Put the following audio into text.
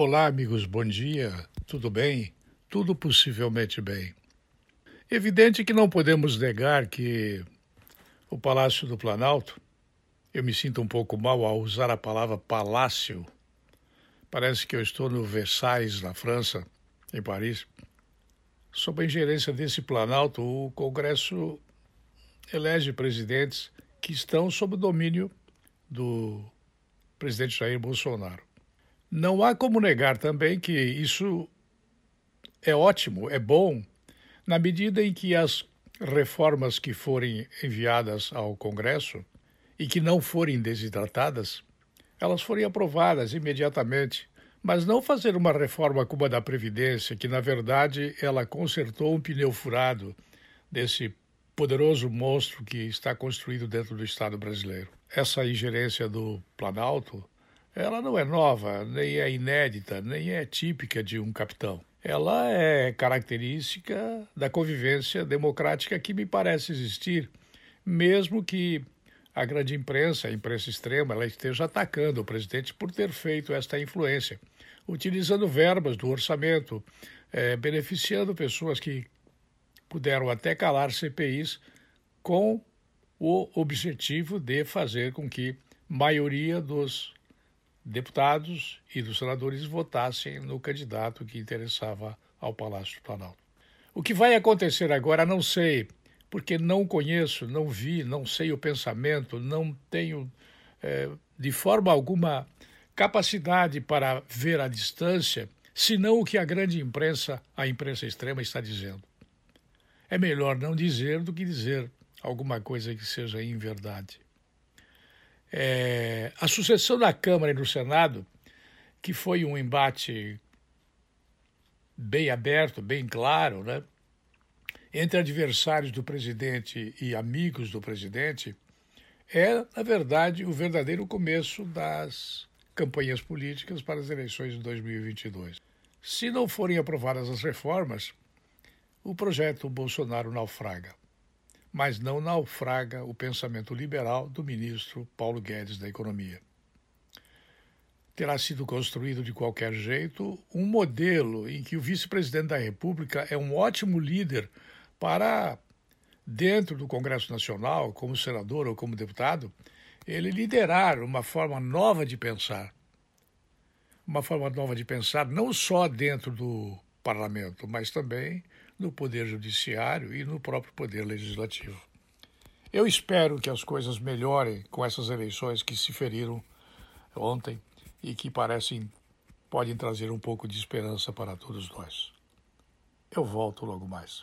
Olá, amigos, bom dia. Tudo bem? Tudo possivelmente bem. Evidente que não podemos negar que o Palácio do Planalto, eu me sinto um pouco mal ao usar a palavra palácio. Parece que eu estou no Versailles, na França, em Paris. Sob a ingerência desse Planalto, o Congresso elege presidentes que estão sob o domínio do presidente Jair Bolsonaro. Não há como negar também que isso é ótimo, é bom, na medida em que as reformas que forem enviadas ao Congresso e que não forem desidratadas, elas forem aprovadas imediatamente. Mas não fazer uma reforma como a da Previdência, que na verdade ela consertou um pneu furado desse poderoso monstro que está construído dentro do Estado brasileiro. Essa ingerência do Planalto ela não é nova, nem é inédita, nem é típica de um capitão. Ela é característica da convivência democrática que me parece existir, mesmo que a grande imprensa, a imprensa extrema, ela esteja atacando o presidente por ter feito esta influência, utilizando verbas do orçamento, é, beneficiando pessoas que puderam até calar CPIs com o objetivo de fazer com que maioria dos deputados e dos senadores votassem no candidato que interessava ao Palácio do Planalto. O que vai acontecer agora, não sei, porque não conheço, não vi, não sei o pensamento, não tenho é, de forma alguma capacidade para ver à distância, senão o que a grande imprensa, a imprensa extrema, está dizendo. É melhor não dizer do que dizer alguma coisa que seja em verdade. É, a sucessão da Câmara e do Senado, que foi um embate bem aberto, bem claro, né, entre adversários do presidente e amigos do presidente, é, na verdade, o verdadeiro começo das campanhas políticas para as eleições de 2022. Se não forem aprovadas as reformas, o projeto Bolsonaro naufraga mas não naufraga o pensamento liberal do ministro Paulo Guedes da Economia. Terá sido construído de qualquer jeito um modelo em que o vice-presidente da República é um ótimo líder para, dentro do Congresso Nacional, como senador ou como deputado, ele liderar uma forma nova de pensar. Uma forma nova de pensar não só dentro do parlamento, mas também no Poder Judiciário e no próprio Poder Legislativo. Eu espero que as coisas melhorem com essas eleições que se feriram ontem e que parecem podem trazer um pouco de esperança para todos nós. Eu volto logo mais.